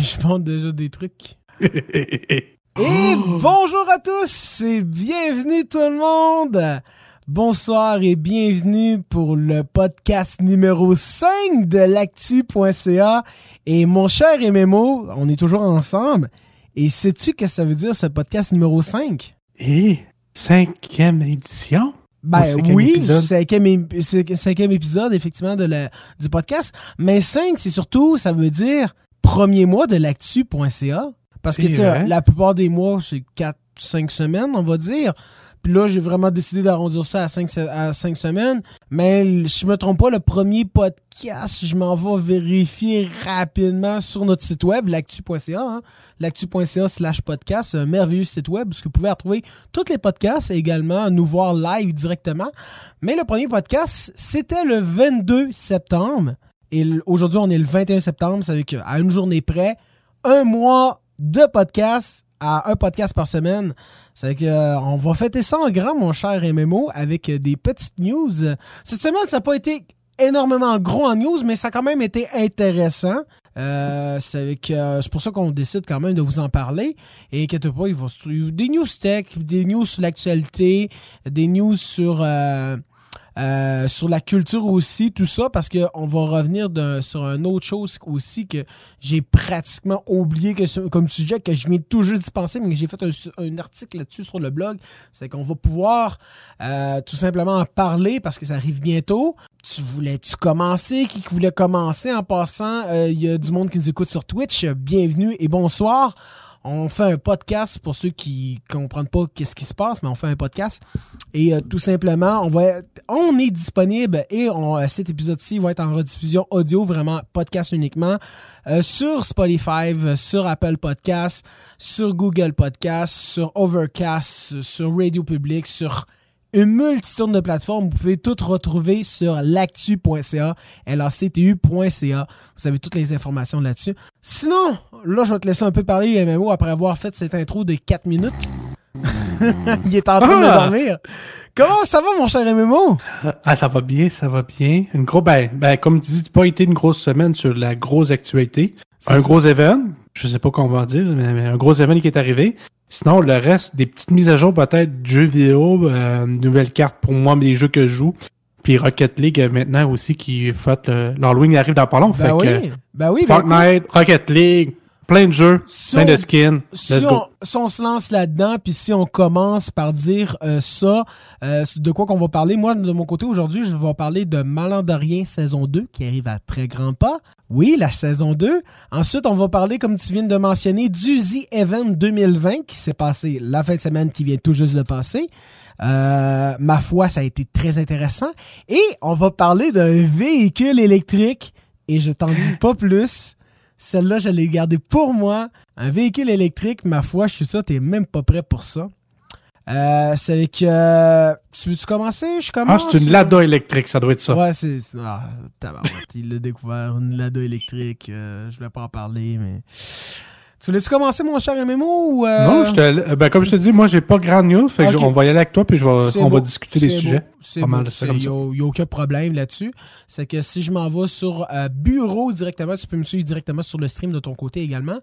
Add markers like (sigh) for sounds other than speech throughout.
je montre déjà des trucs. Et bonjour à tous et bienvenue tout le monde. Bonsoir et bienvenue pour le podcast numéro 5 de l'actu.ca. Et mon cher MMO, on est toujours ensemble. Et sais-tu que ça veut dire ce podcast numéro 5? Et cinquième édition? Ben oui, cinquième, cinquième, épisode, effectivement, de la, du podcast. Mais 5, c'est surtout, ça veut dire premier mois de l'actu.ca. Parce que, tu sais, la plupart des mois, c'est 4-5 semaines, on va dire. Puis là, j'ai vraiment décidé d'arrondir ça à 5, à semaines. Mais si je me trompe pas, le premier podcast, je m'en vais vérifier rapidement sur notre site web, l'actu.ca. Hein? L'actu.ca slash podcast, un merveilleux site web où vous pouvez retrouver tous les podcasts et également nous voir live directement. Mais le premier podcast, c'était le 22 septembre. Et aujourd'hui, on est le 21 septembre. Ça veut dire qu'à une journée près, un mois de podcast à un podcast par semaine. C'est que euh, on va fêter ça en grand, mon cher MMO, avec euh, des petites news. Cette semaine, ça n'a pas été énormément gros en news, mais ça a quand même été intéressant. Euh, c'est pour ça qu'on décide quand même de vous en parler. Et inquiétez pas, il va des news tech, des news sur l'actualité, des news sur euh, sur la culture aussi, tout ça, parce qu'on va revenir sur une autre chose aussi que j'ai pratiquement oublié comme sujet, que je viens tout juste d'y penser, mais que j'ai fait un, article là-dessus sur le blog. C'est qu'on va pouvoir euh, tout simplement en parler parce que ça arrive bientôt. Tu voulais-tu commencer? Qui voulait commencer en passant? Euh, il y a du monde qui nous écoute sur Twitch. Bienvenue et bonsoir. On fait un podcast pour ceux qui comprennent pas qu'est-ce qui se passe, mais on fait un podcast. Et euh, tout simplement, on va on est disponible et on, euh, cet épisode-ci va être en rediffusion audio, vraiment podcast uniquement, euh, sur Spotify, sur Apple Podcasts, sur Google Podcasts, sur Overcast, sur Radio Public, sur une multitude de plateformes. Vous pouvez tout retrouver sur lactu.ca, lactu.ca. Vous avez toutes les informations là-dessus. Sinon, là, je vais te laisser un peu parler MMO après avoir fait cette intro de 4 minutes. (laughs) Il est en train de ah! dormir. Comment ça va, mon cher MMO? Ah, ça va bien, ça va bien. Une gros, ben, ben, comme tu dis, pas été une grosse semaine sur la grosse actualité. Un gros événement, je sais pas comment on va dire, mais un gros événement qui est arrivé. Sinon, le reste, des petites mises à jour peut-être, jeux vidéo, euh, nouvelles cartes pour moi, mais les jeux que je joue. Puis Rocket League euh, maintenant aussi qui fait l'Halloween arrive dans pas long. Ben oui, ben oui, Fortnite, Rocket League, plein de jeux, plein de skins. Si on, si on, se lance là-dedans, puis si on commence par dire euh, ça, euh, de quoi qu'on va parler, moi, de mon côté, aujourd'hui, je vais parler de Malandorien saison 2, qui arrive à très grands pas. Oui, la saison 2. Ensuite, on va parler, comme tu viens de mentionner, du The Event 2020, qui s'est passé la fin de semaine qui vient tout juste de passer. Euh, ma foi, ça a été très intéressant. Et on va parler d'un véhicule électrique, et je t'en dis pas plus. Celle-là, je l'ai gardée pour moi. Un véhicule électrique, ma foi, je suis sûr n'es même pas prêt pour ça. Euh, c'est. Euh, tu veux-tu commencer? Je commence. Ah, c'est une Lada électrique, ça doit être ça. Ouais, c'est. Ah, il l'a découvert, une Lada électrique. Euh, je vais pas en parler, mais. Tu voulais-tu commencer, mon cher MMO ou euh? Non, je te, euh, ben, comme je te dis, moi, j'ai pas grand news. Fait on va y aller avec toi, puis je on va discuter des sujets. C'est Il n'y a, aucun problème là-dessus. C'est que si je m'en vais sur euh, Bureau directement, tu peux me suivre directement sur le stream de ton côté également.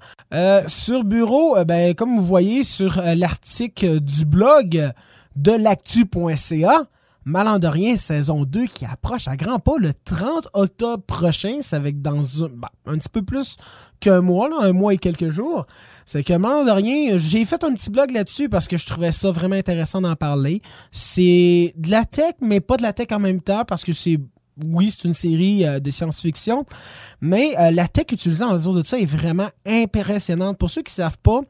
sur Bureau, ben, comme vous voyez sur l'article du blog de l'actu.ca, Malandorien saison 2 qui approche à grands pas le 30 octobre prochain. C'est avec dans un, ben, un petit peu plus qu'un mois, un mois et quelques jours. C'est que, moment de rien, j'ai fait un petit blog là-dessus parce que je trouvais ça vraiment intéressant d'en parler. C'est de la tech, mais pas de la tech en même temps parce que c'est oui, c'est une série euh, de science-fiction, mais euh, la tech utilisée en autour de ça est vraiment impressionnante. Pour ceux qui ne savent pas,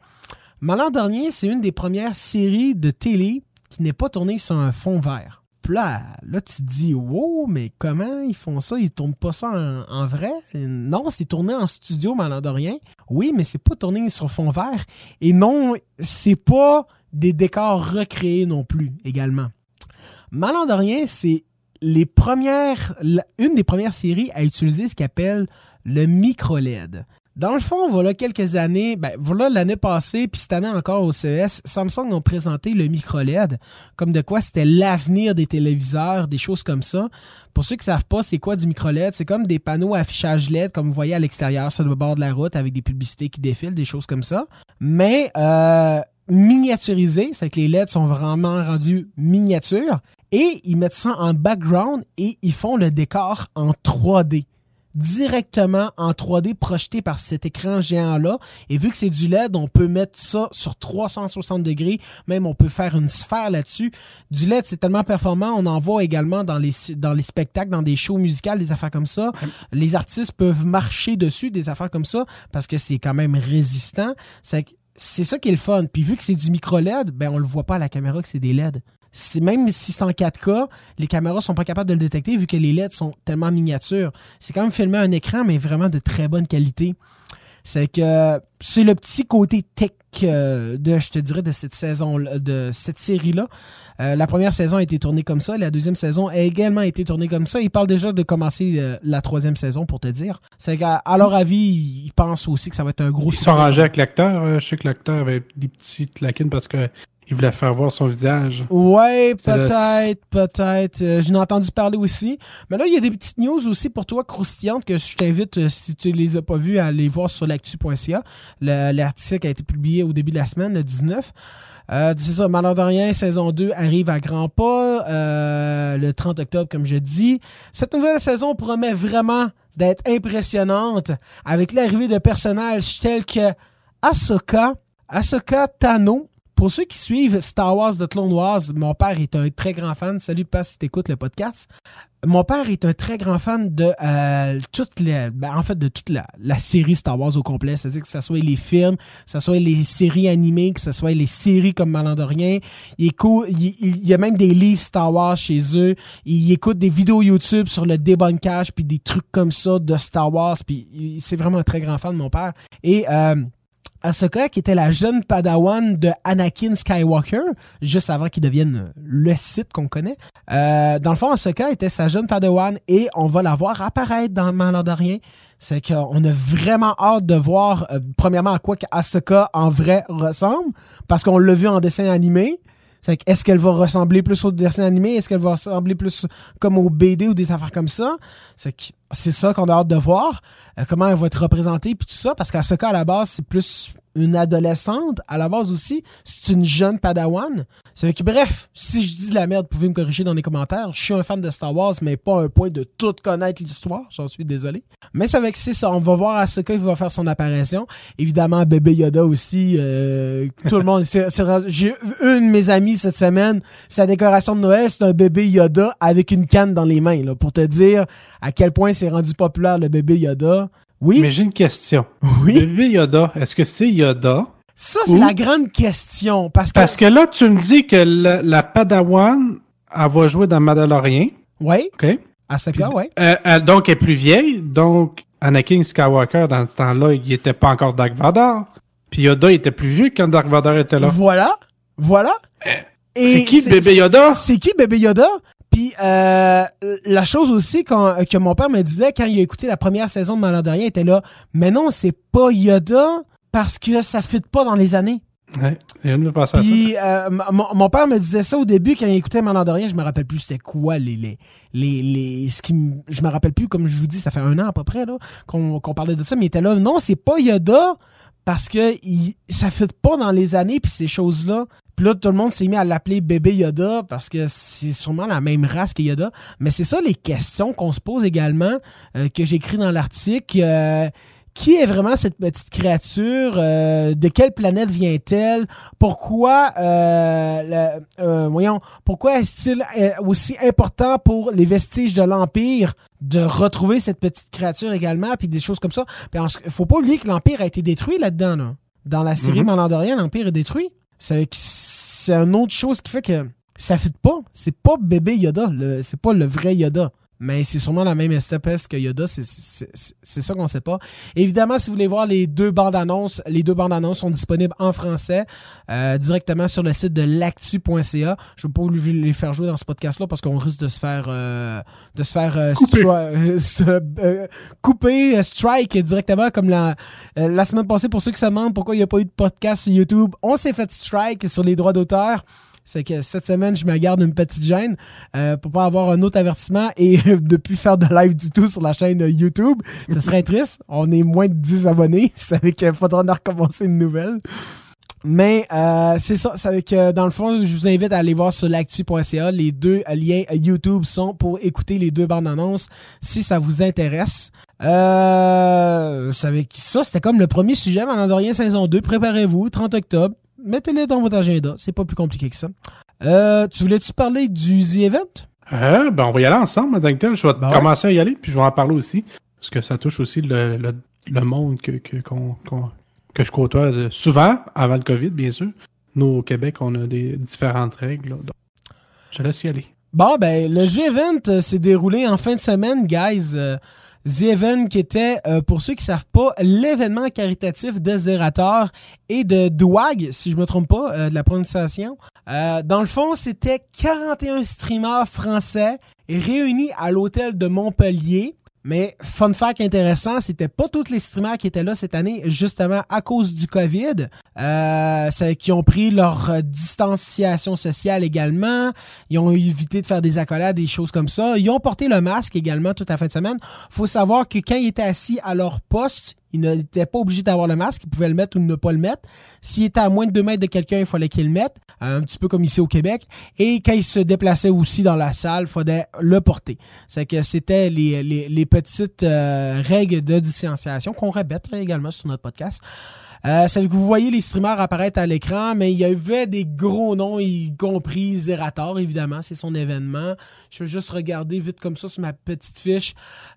Malandorien, c'est une des premières séries de télé qui n'est pas tournée sur un fond vert là, tu te dis, wow, mais comment ils font ça? Ils tournent pas ça en, vrai? Non, c'est tourné en studio malandorien. Oui, mais c'est pas tourné sur fond vert. Et non, c'est pas des décors recréés non plus, également. Malandorien, c'est les premières, une des premières séries à utiliser ce qu'on appelle le micro-LED. Dans le fond, voilà quelques années, ben voilà l'année passée, puis cette année encore au CES, Samsung ont présenté le micro LED, comme de quoi c'était l'avenir des téléviseurs, des choses comme ça. Pour ceux qui ne savent pas, c'est quoi du micro LED? C'est comme des panneaux affichage LED, comme vous voyez à l'extérieur sur le bord de la route, avec des publicités qui défilent, des choses comme ça. Mais euh, miniaturisé, c'est que les LED sont vraiment rendus miniatures, et ils mettent ça en background et ils font le décor en 3D directement en 3D projeté par cet écran géant-là. Et vu que c'est du LED, on peut mettre ça sur 360 degrés. Même on peut faire une sphère là-dessus. Du LED, c'est tellement performant. On en voit également dans les, dans les spectacles, dans des shows musicales, des affaires comme ça. Les artistes peuvent marcher dessus, des affaires comme ça, parce que c'est quand même résistant. C'est c'est ça qui est le fun. Puis vu que c'est du micro LED, ben on le voit pas à la caméra que c'est des LED même si c'est en 4K, les caméras sont pas capables de le détecter vu que les LED sont tellement miniatures. C'est quand même filmé un écran, mais vraiment de très bonne qualité. C'est que c'est le petit côté tech euh, de, je te dirais, de cette saison, de cette série-là. Euh, la première saison a été tournée comme ça, la deuxième saison a également été tournée comme ça. Ils parlent déjà de commencer euh, la troisième saison, pour te dire. C'est qu'à leur avis, ils pensent aussi que ça va être un gros Ils sont rangés avec l'acteur. Je sais que l'acteur avait des petites lacunes parce que il voulait faire voir son visage. Ouais, peut-être, peut-être. Euh, j'en ai entendu parler aussi. Mais là, il y a des petites news aussi pour toi croustillantes que je t'invite, euh, si tu les as pas vues, à aller voir sur l'actu.ca. L'article a été publié au début de la semaine, le 19. Euh, c'est ça, Malheur de rien, saison 2 arrive à grands pas le 30 octobre, comme je dis. Cette nouvelle saison promet vraiment d'être impressionnante avec l'arrivée de personnages tels que Ahsoka, Ahsoka Tano, pour ceux qui suivent Star Wars de Clone Wars, mon père est un très grand fan. Salut, pas si t'écoutes le podcast. Mon père est un très grand fan de euh, toute les, ben, en fait de toute la, série Star Wars au complet, c'est-à-dire que ce soit les films, que ce soit les séries animées, que ce soit les séries comme Malandorien. Il, il, il, y a même des livres Star Wars chez eux. Il écoute des vidéos YouTube sur le débunkage puis des trucs comme ça de Star Wars. Puis c'est vraiment un très grand fan de mon père. Et euh, Ahsoka, qui était la jeune padawan de Anakin Skywalker, juste avant qu'il devienne le site qu'on connaît. Euh, dans le fond, Ahsoka était sa jeune padawan et on va la voir apparaître dans Mandalorian. C'est qu'on a vraiment hâte de voir, euh, premièrement, à quoi Ahsoka en vrai ressemble, parce qu'on l'a vu en dessin animé. Est-ce qu'elle va ressembler plus au dessin animé? Est-ce qu'elle va ressembler plus comme au BD ou des affaires comme ça? C'est ça qu'on a hâte de voir. Euh, comment elle va être représentée, puis tout ça. Parce qu'à ce cas, à la base, c'est plus une adolescente. À la base aussi, c'est une jeune padawan. C'est que, bref, si je dis de la merde, pouvez me corriger dans les commentaires. Je suis un fan de Star Wars, mais pas un point de tout connaître l'histoire. J'en suis désolé. Mais c'est avec ça. On va voir à ce cas, il va faire son apparition. Évidemment, bébé Yoda aussi. Euh, tout le monde. J'ai une de mes amies cette semaine. Sa décoration de Noël, c'est un bébé Yoda avec une canne dans les mains, là, pour te dire à quel point c'est rendu populaire le bébé Yoda. Oui. Mais j'ai une question. Oui. Le bébé Yoda, est-ce que c'est Yoda? Ça, c'est la grande question. Parce que, parce que là, tu me dis que la, Padawan, elle va jouer dans Mandalorian. Oui. OK. À cas, oui. Euh, donc, elle est plus vieille. Donc, Anakin Skywalker, dans ce temps-là, il n'était pas encore Dark Vador. Puis Yoda était plus vieux quand Dark Vador était là. Voilà. Voilà. Euh, c'est qui bébé Yoda? C'est qui bébé Yoda? Puis euh, la chose aussi que mon père me disait quand il a écouté la première saison de Mandalorian, il était là, mais non, c'est pas Yoda parce que ça fit pas dans les années. Ouais, il passer Puis, à ça. Euh, mon, père me disait ça au début quand il écoutait Mandalorian, je me rappelle plus c'était quoi les les les, les ce qui je me rappelle plus comme je vous dis ça fait un an à peu près là qu'on parlait de ça mais il était là non c'est pas Yoda parce que ça fit pas dans les années puis ces choses là puis là, tout le monde s'est mis à l'appeler bébé Yoda parce que c'est sûrement la même race que Yoda. Mais c'est ça les questions qu'on se pose également, euh, que j'écris dans l'article. Euh, qui est vraiment cette petite créature? Euh, de quelle planète vient-elle? Pourquoi, voyons, pourquoi est-il aussi important pour les vestiges de l'Empire de retrouver cette petite créature également, puis des choses comme ça? Il ne faut pas oublier que l'Empire a été détruit là-dedans. Dans la série mm l'Empire est détruit. C'est une autre chose qui fait que ça fit pas. C'est pas bébé Yoda. C'est pas le vrai Yoda. Mais c'est sûrement la même STPS que Yoda, c'est ça qu'on sait pas. Évidemment, si vous voulez voir les deux bandes annonces, les deux bandes annonces sont disponibles en français euh, directement sur le site de l'actu.ca. Je ne vais pas vous les faire jouer dans ce podcast-là parce qu'on risque de se faire euh, de se faire euh, couper, strike directement comme la, la semaine passée pour ceux qui se demandent pourquoi il n'y a pas eu de podcast sur YouTube. On s'est fait strike sur les droits d'auteur c'est que cette semaine, je me garde une petite gêne euh, pour pas avoir un autre avertissement et (laughs) de plus faire de live du tout sur la chaîne YouTube. Ce serait triste. On est moins de 10 abonnés. Ça veut qu'il faudra recommencer une nouvelle. Mais euh, c'est ça, c'est que dans le fond, je vous invite à aller voir sur l'actu.ca. Les deux liens YouTube sont pour écouter les deux bandes annonces si ça vous intéresse. Euh, ça, c'était comme le premier sujet, Mandalorian saison 2. Préparez-vous, 30 octobre mettez-les dans votre agenda. C'est pas plus compliqué que ça. Euh, tu voulais-tu parler du The Event? Euh, ben on va y aller ensemble, Madame Je vais ben commencer à y aller, puis je vais en parler aussi. Parce que ça touche aussi le, le, monde que, que, que je côtoie souvent, avant le COVID, bien sûr. Nous, au Québec, on a des différentes règles. donc, je laisse y aller. Bon, ben, le The Event euh, s'est déroulé en fin de semaine, guys. The Event qui était, euh, pour ceux qui ne savent pas, l'événement caritatif de Zerator et de Douag, si je ne me trompe pas euh, de la prononciation. Euh, dans le fond, c'était 41 streamers français réunis à l'hôtel de Montpellier mais fun fact intéressant, c'était pas tous les streamers qui étaient là cette année, justement à cause du COVID, euh, qui ont pris leur distanciation sociale également. Ils ont évité de faire des accolades, des choses comme ça. Ils ont porté le masque également toute la fin de semaine. Faut savoir que quand ils étaient assis à leur poste, il n'était pas obligé d'avoir le masque, il pouvait le mettre ou ne pas le mettre. S'il était à moins de 2 mètres de quelqu'un, il fallait qu'il le mette, un petit peu comme ici au Québec. Et quand il se déplaçait aussi dans la salle, il fallait le porter. C'est que c'était les, petites euh, règles de distanciation qu'on répète également sur notre podcast. Euh, c'est que vous voyez les streamers apparaître à l'écran, mais il y avait des gros noms, y compris Zerator, évidemment, c'est son événement. Je vais juste regarder vite comme ça sur ma petite fiche.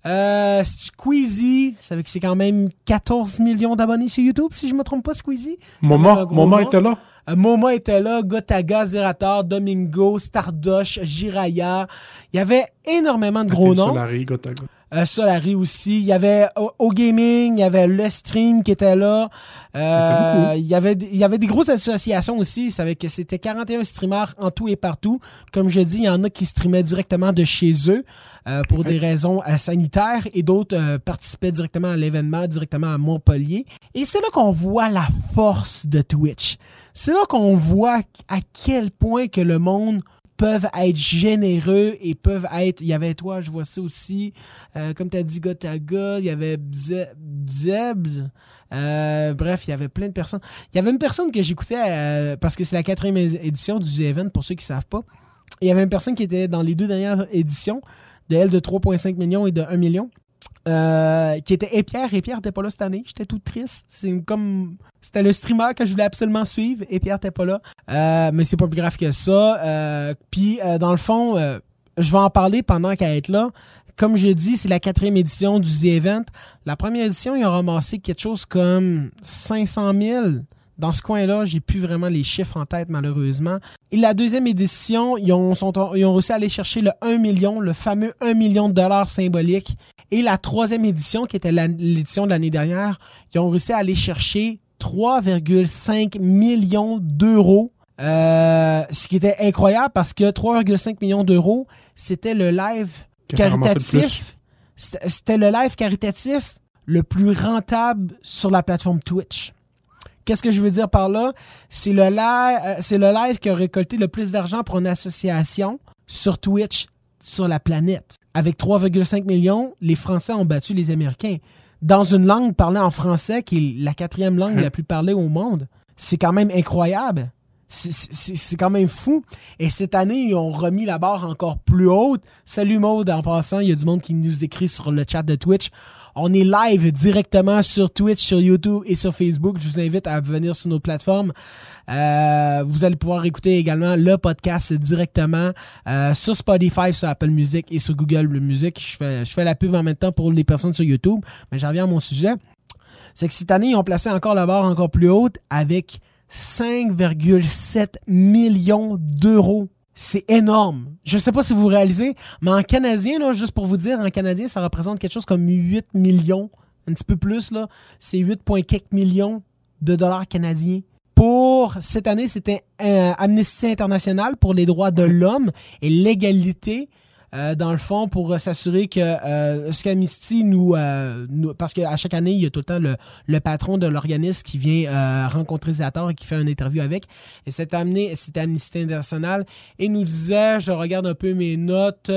Euh, Squeezie, veut que c'est quand même 14 millions d'abonnés sur YouTube, si je me trompe pas, Squeezie? Momo était là. Euh, Momo était là, Gotaga, Zerator, Domingo, Stardosh, Jiraya. Il y avait énormément de gros noms. Solari, Gotaga. Euh, Solari aussi. Il y avait O Gaming, il y avait Le Stream qui était là. Euh, il, y avait, il y avait des grosses associations aussi. Ça que c'était 41 streamers en tout et partout. Comme je dis, il y en a qui streamaient directement de chez eux euh, pour des raisons sanitaires et d'autres participaient directement à l'événement, directement à Montpellier. Et c'est là qu'on voit la force de Twitch. C'est là qu'on voit à quel point que le monde peuvent être généreux et peuvent être. Il y avait toi, je vois ça aussi. Euh, comme tu as dit, Gotaga, il y avait Zebs. Euh, bref, il y avait plein de personnes. Il y avait une personne que j'écoutais euh, parce que c'est la quatrième édition du event pour ceux qui ne savent pas. Il y avait une personne qui était dans les deux dernières éditions, de elle de 3,5 millions et de 1 million. Euh, qui était Pierre Et Pierre n'était pas là cette année. J'étais tout triste. C'est comme. C'était le streamer que je voulais absolument suivre. Et Pierre n'était pas là. Euh, mais c'est pas plus grave que ça. Euh, puis, dans le fond, je vais en parler pendant qu'elle est là. Comme je dis, c'est la quatrième édition du The Event. La première édition, ils ont ramassé quelque chose comme 500 000 dans ce coin-là, j'ai plus vraiment les chiffres en tête, malheureusement. Et la deuxième édition, ils ont, ils ont réussi à aller chercher le 1 million, le fameux 1 million de dollars symbolique. Et la troisième édition, qui était l'édition de l'année dernière, ils ont réussi à aller chercher 3,5 millions d'euros. Euh, ce qui était incroyable parce que 3,5 millions d'euros, c'était le live caritatif. C'était le live caritatif le plus rentable sur la plateforme Twitch. Qu'est-ce que je veux dire par là? C'est le, live, euh, c'est le live qui a récolté le plus d'argent pour une association sur Twitch sur la planète. Avec 3,5 millions, les Français ont battu les Américains. Dans une langue parlée en français, qui est la quatrième langue la plus parlée au monde. C'est quand même incroyable. C'est quand même fou. Et cette année, ils ont remis la barre encore plus haute. Salut Maude, en passant, il y a du monde qui nous écrit sur le chat de Twitch. On est live directement sur Twitch, sur YouTube et sur Facebook. Je vous invite à venir sur nos plateformes. Euh, vous allez pouvoir écouter également le podcast directement euh, sur Spotify, sur Apple Music et sur Google Music. Je fais, je fais la pub en même temps pour les personnes sur YouTube, mais j'en reviens à mon sujet. C'est que cette année, ils ont placé encore la barre encore plus haute avec 5,7 millions d'euros c'est énorme. Je sais pas si vous réalisez, mais en canadien, là, juste pour vous dire, en canadien, ça représente quelque chose comme 8 millions, un petit peu plus, là. C'est 8, quelques millions de dollars canadiens. Pour cette année, c'était euh, Amnesty International pour les droits de l'homme et l'égalité euh, dans le fond, pour s'assurer que euh, qu'Amnesty nous, euh, nous, Parce qu'à chaque année, il y a tout le temps le, le patron de l'organisme qui vient euh, rencontrer Zator et qui fait une interview avec. Et cette année, c'était Amnesty International. Et nous disait, je regarde un peu mes notes.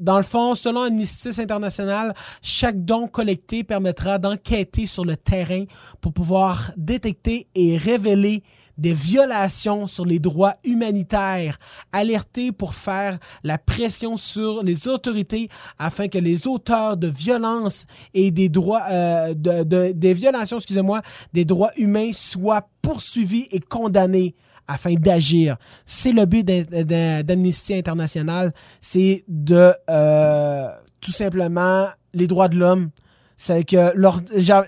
Dans le fond, selon Amnesty International, chaque don collecté permettra d'enquêter sur le terrain pour pouvoir détecter et révéler des violations sur les droits humanitaires, alerter pour faire la pression sur les autorités afin que les auteurs de violences et des droits euh, de, des violations, excusez-moi, des droits humains soient poursuivis et condamnés afin d'agir. C'est le but d'Amnesty International, c'est de euh, tout simplement les droits de l'homme, c'est que leur,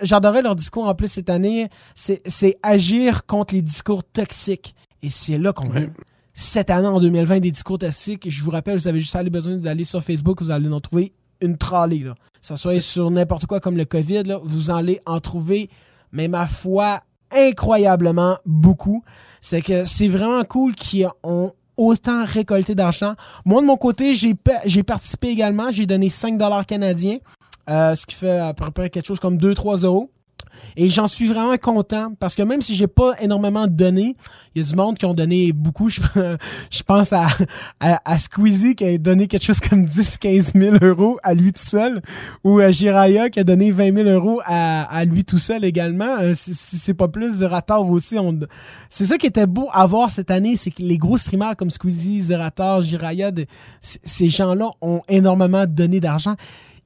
j'adorais leur discours en plus cette année. C'est agir contre les discours toxiques. Et c'est là qu'on ouais. Cette année, en 2020, des discours toxiques. Je vous rappelle, vous avez juste besoin d'aller sur Facebook, vous allez en trouver une trolley. Là. Ça soit sur n'importe quoi comme le COVID, là, vous allez en trouver, mais ma foi, incroyablement beaucoup. C'est que c'est vraiment cool qu'ils ont autant récolté d'argent. Moi, de mon côté, j'ai participé également. J'ai donné 5 dollars canadiens. Euh, ce qui fait à peu près quelque chose comme 2-3 euros. Et j'en suis vraiment content parce que même si j'ai pas énormément donné, il y a du monde qui ont donné beaucoup. (laughs) Je, pense à, à, Squeezie qui a donné quelque chose comme 10-15 000 euros à lui tout seul ou à Jiraya qui a donné 20 000 euros à, à lui tout seul également. Euh, si, c'est pas plus, Zerator aussi. On... C'est ça qui était beau à voir cette année, c'est que les gros streamers comme Squeezie, Zerator, Jiraya, ces gens-là ont énormément donné d'argent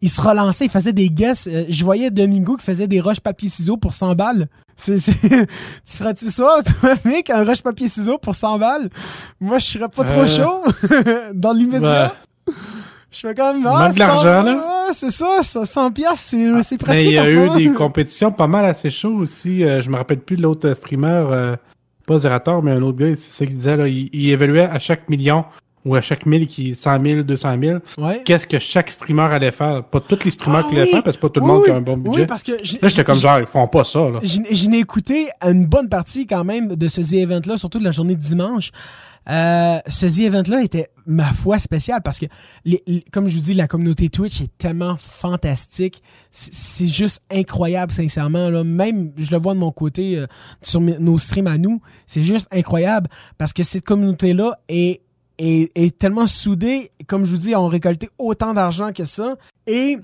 il se relançait, il faisait des guesses. Euh, je voyais Domingo qui faisait des roches papier ciseaux pour 100 balles. C'est, (laughs) tu ferais-tu ça, toi, mec, un roche papier ciseaux pour 100 balles? Moi, je serais pas trop euh. chaud (laughs) dans l'immédiat. Je fais quand même. Ah, de l'argent, là. c'est ça, 100 pièces, c'est, c'est pratique. il y a eu des compétitions pas mal assez chaudes aussi. Euh, je me rappelle plus de l'autre streamer, pas Zerator, mais un autre gars, c'est ça qu'il disait, là. il évaluait à chaque million ou à chaque 1000 qui 100 000, 200 000, qu'est-ce que chaque streamer allait faire? Pas tous les streamers ah qui allaient faire, parce que pas tout le monde qui a un bon budget. Oui, parce que là, j'étais comme genre, ils font pas ça. Là. Je n'ai écouté une bonne partie quand même de ce The Event-là, surtout de la journée de dimanche. Euh, ce The Event-là était, ma foi, spécial parce que, les, comme je vous dis, la communauté Twitch est tellement fantastique. C'est juste incroyable, sincèrement. Là. Même, je le vois de mon côté euh, sur nos streams à nous, c'est juste incroyable parce que cette communauté-là est est, tellement soudé, comme je vous dis, ont récolté autant d'argent que ça. Et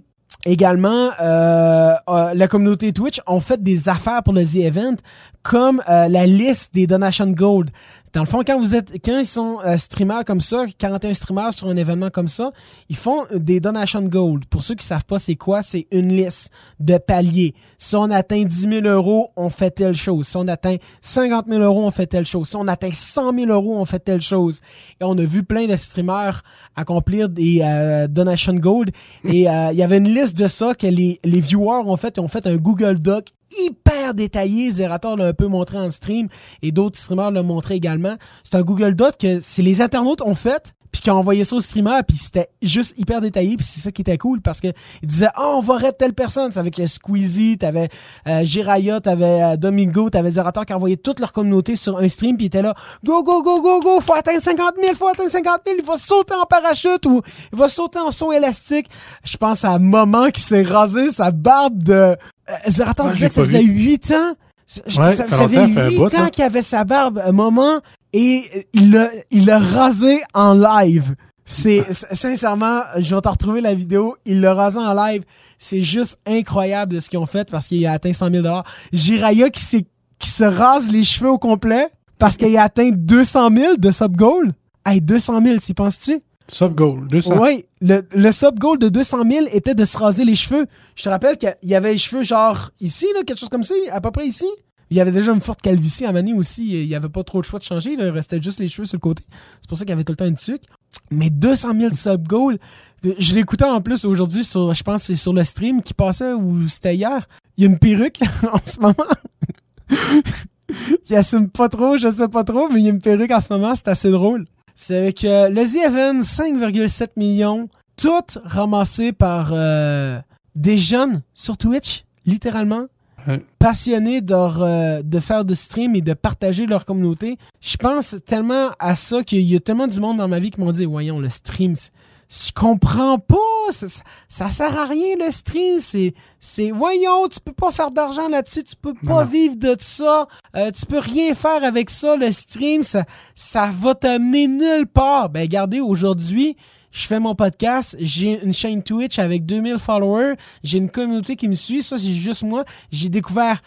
également, euh, euh, la communauté Twitch ont fait des affaires pour le The Event, comme euh, la liste des Donation Gold. Dans le fond, quand vous êtes, quand ils sont euh, streamers comme ça, 41 streamers sur un événement comme ça, ils font des donation gold. Pour ceux qui savent pas c'est quoi, c'est une liste de paliers. Si on atteint 10 000 euros, on fait telle chose. Si on atteint 50 000 euros, on fait telle chose. Si on atteint 100 000 euros, on fait telle chose. Et on a vu plein de streamers accomplir des euh, donation gold. Et euh, il y avait une liste de ça que les, les viewers ont fait. Ils ont fait un Google Doc hyper détaillé. Zerator l'a un peu montré en stream et d'autres streamers l'ont montré également. C'est un Google Doc que c'est les internautes ont fait puis qui ont envoyé ça au streamer, puis c'était juste hyper détaillé, puis c'est ça qui était cool, parce que il disait « Oh, on va telle personne! » C'est avec Squeezie, t'avais euh, Jiraya, t'avais euh, Domingo, t'avais Zerator qui envoyé toute leur communauté sur un stream, puis était là « Go, go, go, go, go! Faut atteindre 50 000! Faut atteindre 50 000! Il va sauter en parachute! » ou « Il va sauter en saut élastique! » Je pense à un moment qui s'est rasé sa barbe de... Euh, Zerator disait que ça faisait 8 ans ça, ça, faisait 8 ans qu'il avait sa barbe, un moment, et il l'a, il rasé en live. C'est (laughs) sincèrement, je vais te retrouver la vidéo. Il l'a rasé en live. C'est juste incroyable de ce qu'ils ont fait parce qu'il a atteint 100 000 Jiraya qui, qui se rase les cheveux au complet parce qu'il a atteint 200 000 de sub goal. Hey, 200 000, tu penses-tu? Sub goal, 200. Oui, le, le sub goal de 200 000 était de se raser les cheveux. Je te rappelle qu'il y avait les cheveux genre ici, là, quelque chose comme ça, à peu près ici. Il y avait déjà une forte calvitie à Mani aussi. Il n'y avait pas trop de choix de changer. Il restait juste les cheveux sur le côté. C'est pour ça qu'il y avait tout le temps une tuque. Mais 200 000 sub goals. Je l'écoutais en plus aujourd'hui sur, je pense, c'est sur le stream qui passait ou c'était hier. Il y a une perruque (laughs) en ce moment. (laughs) il assume pas trop, je sais pas trop, mais il y a une perruque en ce moment. C'est assez drôle. C'est avec euh, le The Event, 5,7 millions, toutes ramassées par euh, des jeunes sur Twitch, littéralement. passionnés de, de faire du stream et de partager leur communauté. Je pense tellement à ça qu'il y a tellement du monde dans ma vie qui m'ont dit Voyons, le stream, je comprends pas. Ça, ça, sert à rien le stream. C'est, c'est, voyons, tu peux pas faire d'argent là-dessus. Tu peux pas vivre de ça. Euh, tu peux rien faire avec ça. Le stream, ça, ça va t'amener nulle part. Ben, regardez, aujourd'hui, je fais mon podcast, j'ai une chaîne Twitch avec 2000 followers, j'ai une communauté qui me suit, ça c'est juste moi. J'ai découvert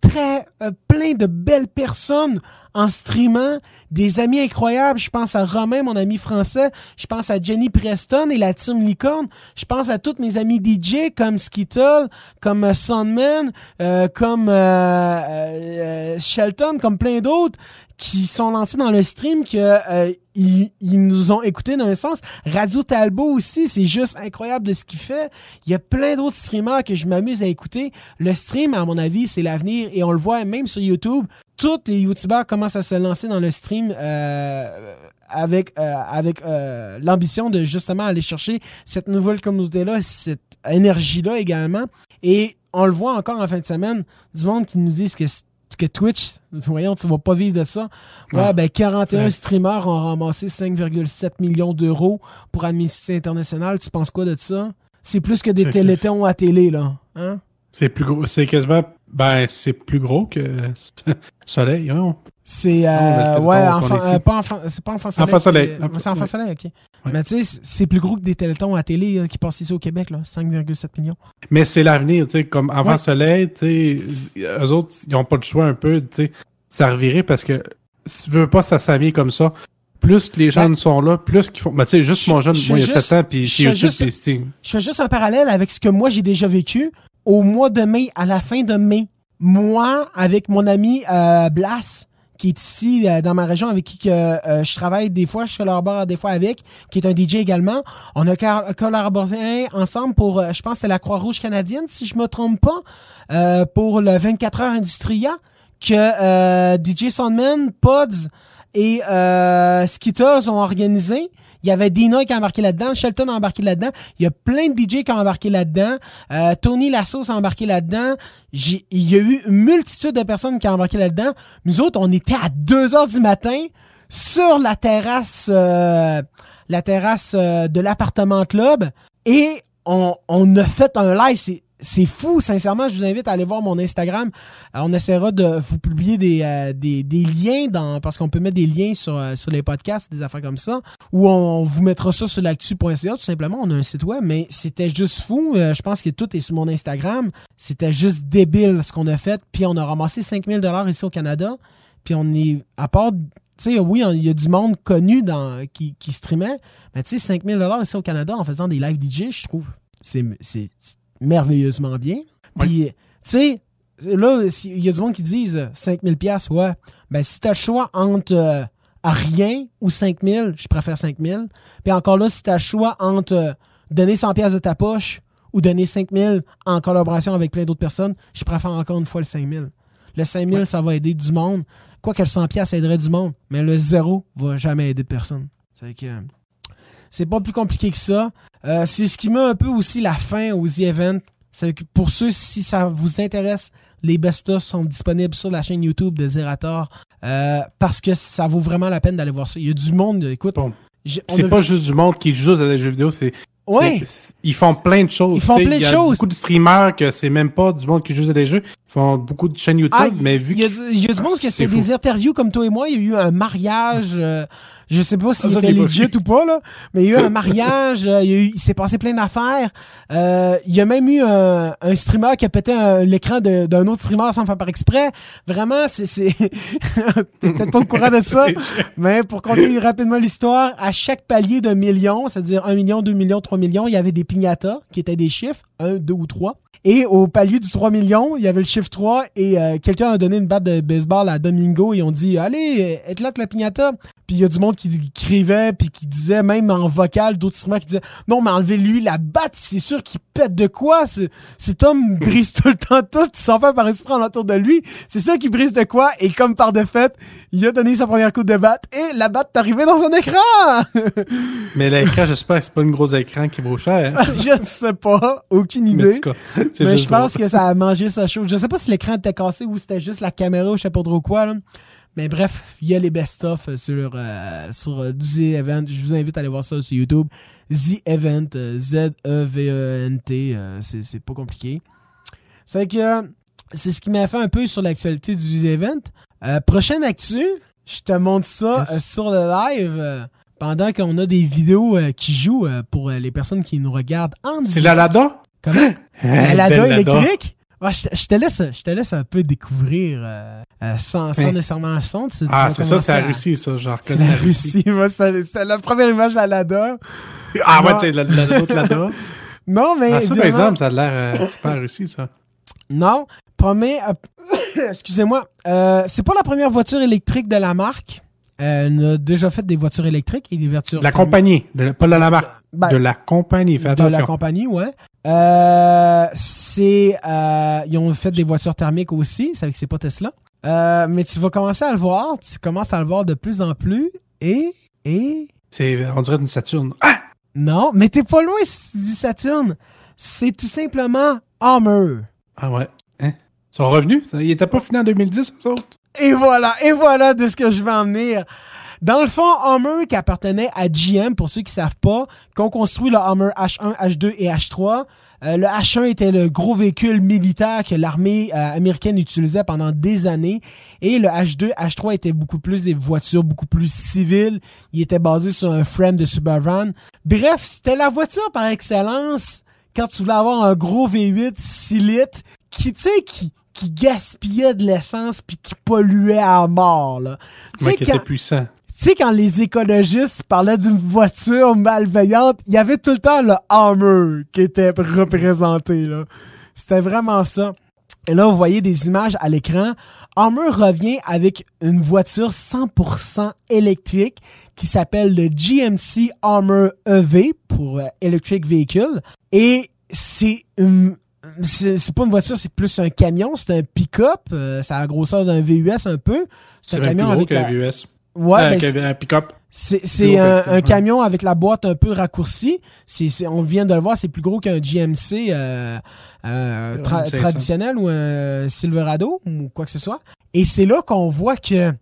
très euh, plein de belles personnes en streamant, des amis incroyables. Je pense à Romain, mon ami français. Je pense à Jenny Preston et la Team Licorne. Je pense à tous mes amis DJ comme Skittle, comme euh, Sunman, euh, comme Shelton, comme plein d'autres qui sont lancés dans le stream que euh, ils, nous ont écoutés dans un sens. Radio Talbot aussi, c'est juste incroyable de ce qu'il fait. Il y a plein d'autres streamers que je m'amuse à écouter. Le stream, à mon avis, c'est l'avenir et on le voit même sur YouTube. Tous les YouTubers commencent à se lancer dans le stream euh, avec euh, avec l'ambition de justement aller chercher cette nouvelle communauté-là, cette énergie-là également. Et on le voit encore en fin de semaine, du monde qui nous disent que que Twitch, (laughs) voyons, tu vas pas vivre de ça. Ouais, ben 41 streamers ont ramassé 5,7 millions d'euros pour Amnesty International. Tu penses quoi de ça? C'est plus que des télétons à télé, là. Hein? C'est plus gros, c'est quasiment, ben, c'est plus gros que (laughs) Soleil, hein? C'est, euh, ouais, enfant, euh, pas enfant, c'est pas enfant soleil. Enfant soleil. C'est enfant soleil, ok. Mais tu sais, c'est plus gros que des télétons à télé euh, qui passent ici au Québec, là, 5,7 millions. Mais c'est l'avenir, tu sais, comme enfant soleil, tu sais, eux autres, ils ont pas le choix un peu, tu sais, ça revirait parce que si tu veux pas, ça s'amène comme ça. Plus que les jeunes ben, sont là, plus qu'ils font. Mais tu sais, juste mon jeune, moi, il y a 7 ans, puis chez YouTube, Je fais juste un parallèle avec ce que moi, j'ai déjà vécu au mois de mai, à la fin de mai. Moi, avec mon ami euh, Blas, qui est ici euh, dans ma région avec qui euh, je travaille des fois, je collabore des fois avec, qui est un DJ également. On a collaboré ensemble pour, euh, je pense, c'est la Croix-Rouge canadienne, si je me trompe pas, pour le 24 heures Industria, que DJ Soundman, Pods et Skittles ont organisé. Il y avait Dina qui a embarqué là-dedans, Shelton a embarqué là-dedans. Il y a plein de DJ qui ont embarqué là-dedans. Euh, Tony Lassos a embarqué là-dedans. Il y a eu une multitude de personnes qui ont embarqué là-dedans. Nous autres, on était à 2 heures du matin sur la terrasse, euh, la terrasse euh, de l'appartement club et on, on a fait un live. C'est c'est fou, sincèrement. Je vous invite à aller voir mon Instagram. Euh, on essaiera de vous publier des, euh, des, liens dans, parce qu'on peut mettre des liens sur, euh, sur les podcasts, des affaires comme ça, ou on vous mettra ça sur l'actu.ca tout simplement. On a un site web, mais c'était juste fou. je pense que tout est sur mon Instagram. C'était juste débile ce qu'on a fait. Puis on a ramassé 5000 dollars ici au Canada. Puis on est, à part tu sais, oui, il y a du monde connu qui, streamait, mais tu sais, 5000 dollars ici au Canada en faisant des live DJ, je trouve, c'est merveilleusement bien. Puis, tu sais, là, il y a du monde qui disent 5000 pièces ouais. Ben, si tu as le choix entre euh, rien ou 5000, je préfère 5000. Puis encore là, si tu as le choix entre euh, donner 100 pièces de ta poche ou donner 5000 en collaboration avec plein d'autres personnes, je préfère encore une fois le 5000. Le 5000, ça va aider du monde. Quoi que le 100 pièces aiderait du monde, mais le zéro va jamais aider personne. C'est que c'est pas plus compliqué que ça. Euh, c'est ce qui met un peu aussi la fin aux events. C'est que pour ceux, si ça vous intéresse, les best sont disponibles sur la chaîne YouTube de Zerator euh, parce que ça vaut vraiment la peine d'aller voir ça. Il y a du monde, écoute. c'est pas juste du monde qui joue à des jeux vidéo, c'est Ouais. Ils font plein de choses. Ils font plein de choses. Il y a beaucoup de streamers que c'est même pas du monde qui joue à des jeux. Font beaucoup de chaînes YouTube, ah, mais vu Il y, a du monde que c'est des interviews comme toi et moi. Il y a eu un mariage. Euh, je sais pas s'il était legit ou pas, là, mais il y a eu un mariage, euh, il, s'est passé plein d'affaires. Euh, il y a même eu un, streamer qui a pété l'écran d'un autre streamer sans faire par exprès. Vraiment, c'est... (laughs) T'es peut-être pas au courant de (laughs) ça, mais pour compter rapidement l'histoire, à chaque palier d'un million, c'est-à-dire 1 million, 2 millions, 3 millions, il y avait des piñatas qui étaient des chiffres, 1, 2 ou 3. Et au palier du 3 millions, il y avait le chiffre 3 et euh, quelqu'un a donné une batte de baseball à Domingo et on dit Allez, éclate la piñata. Puis il y a du monde qui, écrivait puis qui disait même en vocal d'autres instruments qui disaient Non, mais enlevez-lui la batte, c'est sûr qu'il pète de quoi Cet homme (laughs) brise tout le temps tout sans faire par esprit en autour de lui. C'est ça qui brise de quoi Et comme par de fait, il a donné sa première coup de batte et la batte est arrivée dans un écran (laughs) Mais l'écran, j'espère que c'est pas une grosse écran qui vaut cher. (laughs) je sais pas, aucune idée. Mais, je pense que ça a mangé sa chose. Je sais pas si l'écran était cassé ou c'était juste la caméra ou je sais pas trop quoi. Là. Mais bref, il y a les best-of sur, euh, sur euh, The Event. Je vous invite à aller voir ça sur YouTube. The Event, euh, Z-E-V-E-N-T. c'est pas compliqué. C'est que c'est ce qui m'a fait un peu sur l'actualité du The Event. prochaine actu, je te montre ça sur le live pendant qu'on a des vidéos qui jouent pour les personnes qui nous regardent en C'est la Lada? Comment? (laughs) la Lada électrique? je, te laisse, je te laisse un peu découvrir euh, euh, sans, sans nécessairement le son. ah, c'est ça, c'est la Russie, ça, genre. C'est la Russie. (laughs) c'est la première image de la Lada. Ah, ouais, tu sais, l'autre Lada. (laughs) non, mais. Ah, ça, par exemple, ça a l'air euh, super Russie, ça. Non, premier. (coughs) Excusez-moi. c'est pas la première voiture électrique de la marque. Elle a déjà fait des voitures électriques et des voitures. La compagnie, pas de la marque. Ben, de la compagnie, fais attention. De la compagnie, ouais. Euh, c'est, euh, ils ont fait des voitures thermiques aussi, c'est avec c'est pas Tesla. Euh, mais tu vas commencer à le voir, tu commences à le voir de plus en plus et et c'est on dirait une Saturne. Ah! Non, mais t'es pas loin si tu dis Saturne. C'est tout simplement Hummer. Ah ouais. Hein? Ils sont revenus? Il était pas fini en 2010, eux autres? Et voilà, et voilà de ce que je vais en venir. Dans le fond, Hummer qui appartenait à GM, pour ceux qui savent pas, qu'on construit le Hummer H1, H2 et H3. Euh, le H1 était le gros véhicule militaire que l'armée euh, américaine utilisait pendant des années. Et le H2, H3 était beaucoup plus des voitures beaucoup plus civiles. Il était basé sur un frame de Suburban. Bref, c'était la voiture par excellence quand tu voulais avoir un gros V8 6 litres qui, tu sais, qui, qui gaspillait de l'essence puis qui polluait à mort. Là. Ouais, qui était puissant tu sais, quand les écologistes parlaient d'une voiture malveillante, il y avait tout le temps le Hummer qui était représenté. Là. C'était vraiment ça. Et là, vous voyez des images à l'écran. Hummer revient avec une voiture 100% électrique qui s'appelle le GMC Hummer EV pour euh, Electric Vehicle. Et c'est une c'est pas une voiture, c'est plus un camion, c'est un pick-up, euh, ça a la grosseur d'un VUS un peu. C'est un camion avec un VUS. Ouais, ben, un pick-up. C'est un, camion avec la boîte un peu raccourcie. C'est on vient de le voir, c'est plus gros qu'un GMC euh, euh, traditionnel ou un Silverado ou quoi que ce soit. Et c'est là qu'on voit que,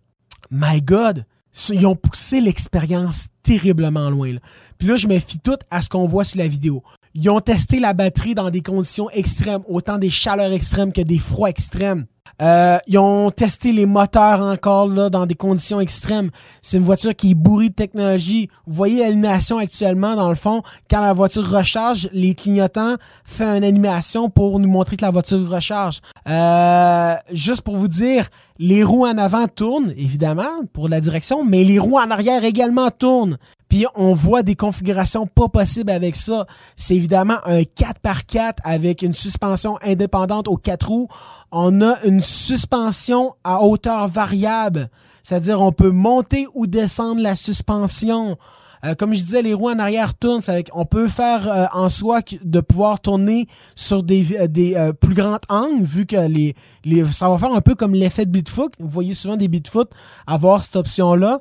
my God, ils ont poussé l'expérience terriblement loin. Puis là, je me fie tout à ce qu'on voit sur la vidéo. Ils ont testé la batterie dans des conditions extrêmes, autant des chaleurs extrêmes que des froids extrêmes. Euh, ils ont testé les moteurs encore là dans des conditions extrêmes. C'est une voiture qui est bourrée de technologie. Vous voyez l'animation actuellement dans le fond. Quand la voiture recharge, les clignotants font une animation pour nous montrer que la voiture recharge. Euh, juste pour vous dire, les roues en avant tournent, évidemment, pour la direction, mais les roues en arrière également tournent. Puis on voit des configurations pas possibles avec ça. C'est évidemment un 4x4 avec une suspension indépendante aux quatre roues. On a une suspension à hauteur variable. C'est-à-dire on peut monter ou descendre la suspension. Euh, comme je disais, les roues en arrière tournent. on peut faire euh, en soi de pouvoir tourner sur des, euh, des plus grands angles, vu que les, les, ça va faire un peu comme l'effet de Bitfoot. Vous voyez souvent des Bitfoot avoir cette option-là.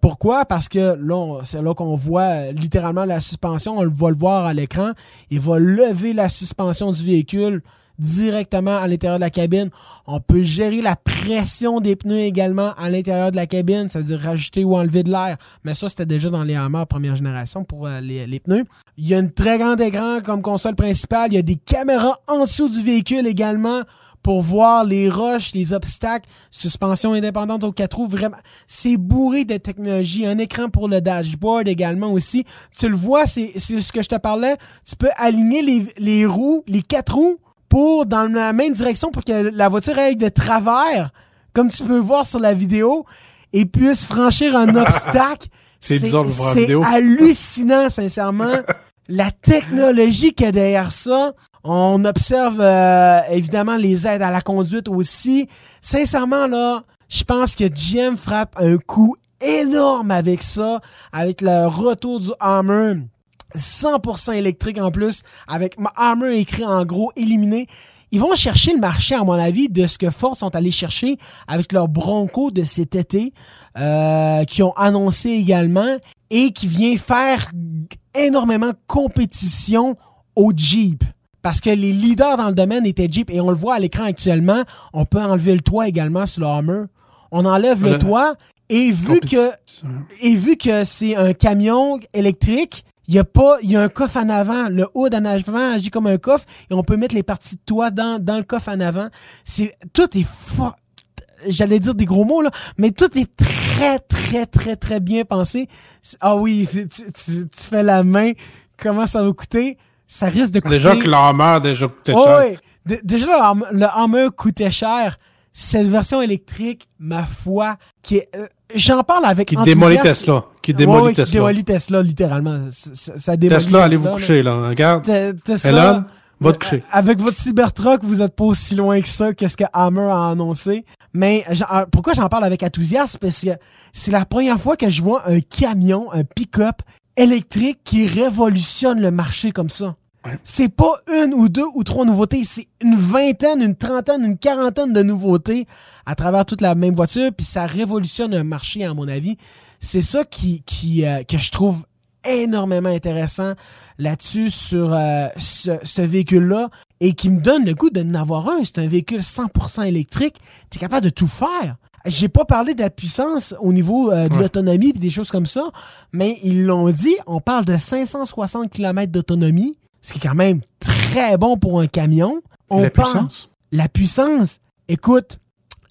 pourquoi? Parce que là, c'est là qu'on voit littéralement la suspension. On va le voir à l'écran. Il va lever la suspension du véhicule directement à l'intérieur de la cabine. On peut gérer la pression des pneus également à l'intérieur de la cabine, ça veut dire rajouter ou enlever de l'air. Mais ça, c'était déjà dans les Hammer première génération pour euh, les, pneus. Il y a une très grande écran comme console principale. Il y a des caméras en dessous du véhicule également pour voir les roches, les obstacles, suspension indépendante aux quatre roues. Vraiment, c'est bourré de technologie. Un écran pour le dashboard également aussi. Tu le vois, c'est ce que je te parlais. Tu peux aligner les roues, les quatre roues pour dans la même direction pour que la voiture aille de travers, comme tu peux voir sur la vidéo, et puisse franchir un (laughs) obstacle. c'est hallucinant, sincèrement. la technologie qu'il y a derrière ça, On observe euh, évidemment les aides à la conduite aussi. Sincèrement, là, je pense que GM frappe un coup énorme avec ça, avec le retour du Hammer. 100% électrique en plus, avec Hammer écrit en gros éliminé. Ils vont chercher le marché, à mon avis, de ce que Ford sont allés chercher avec leur Bronco de cet été, euh, qui ont annoncé également, et qui vient faire énormément compétition au Jeep. Parce que les leaders dans le domaine étaient Jeep, et on le voit à l'écran actuellement, on peut enlever le toit également sur le Hammer. On enlève le toit, et vu que, et vu que c'est un camion électrique, il y a pas, il y a un coffre en avant. Le hood en avant agit comme un coffre et on peut mettre les parties de toit dans, dans le coffre en avant. C'est, tout est fort. J'allais dire des gros mots, là, mais tout est très, très, très, très bien pensé. Ah oui, tu, tu, fais la main. Comment ça va coûter? Ça risque de coûter. Déjà que l'armeur déjà coûtait cher. Oui, déjà, le Hammer coûtait cher. Cette version électrique, ma foi, qui est, euh, j'en parle avec qui démolit Tesla qui démolit ouais, Tesla. qui démolit Tesla littéralement. Ça, ça démolit Tesla, allez vous coucher là. Regarde. Tesla va te coucher. euh, avec votre Cybertruck vous êtes pas aussi loin que ça qu'est-ce que Hammer a annoncé. Mais euh, pourquoi j'en parle avec enthousiasme? Parce que c'est la première fois que je vois un camion un pick-up électrique qui révolutionne le marché comme ça. C'est pas une ou deux ou trois nouveautés, c'est une vingtaine, une trentaine, une quarantaine de nouveautés à travers toute la même voiture, puis ça révolutionne un marché, à mon avis. C'est ça qui, qui euh, que je trouve énormément intéressant là-dessus sur euh, ce, véhicule-là et qui me donne le goût de n'avoir un. C'est un véhicule 100% électrique. Tu es capable de tout faire. J'ai pas parlé de la puissance au niveau euh, de l'autonomie et des choses comme ça, mais ils l'ont dit, on parle de 560 km d'autonomie ce qui est quand même très bon pour un camion. On la puissance? La puissance. Écoute,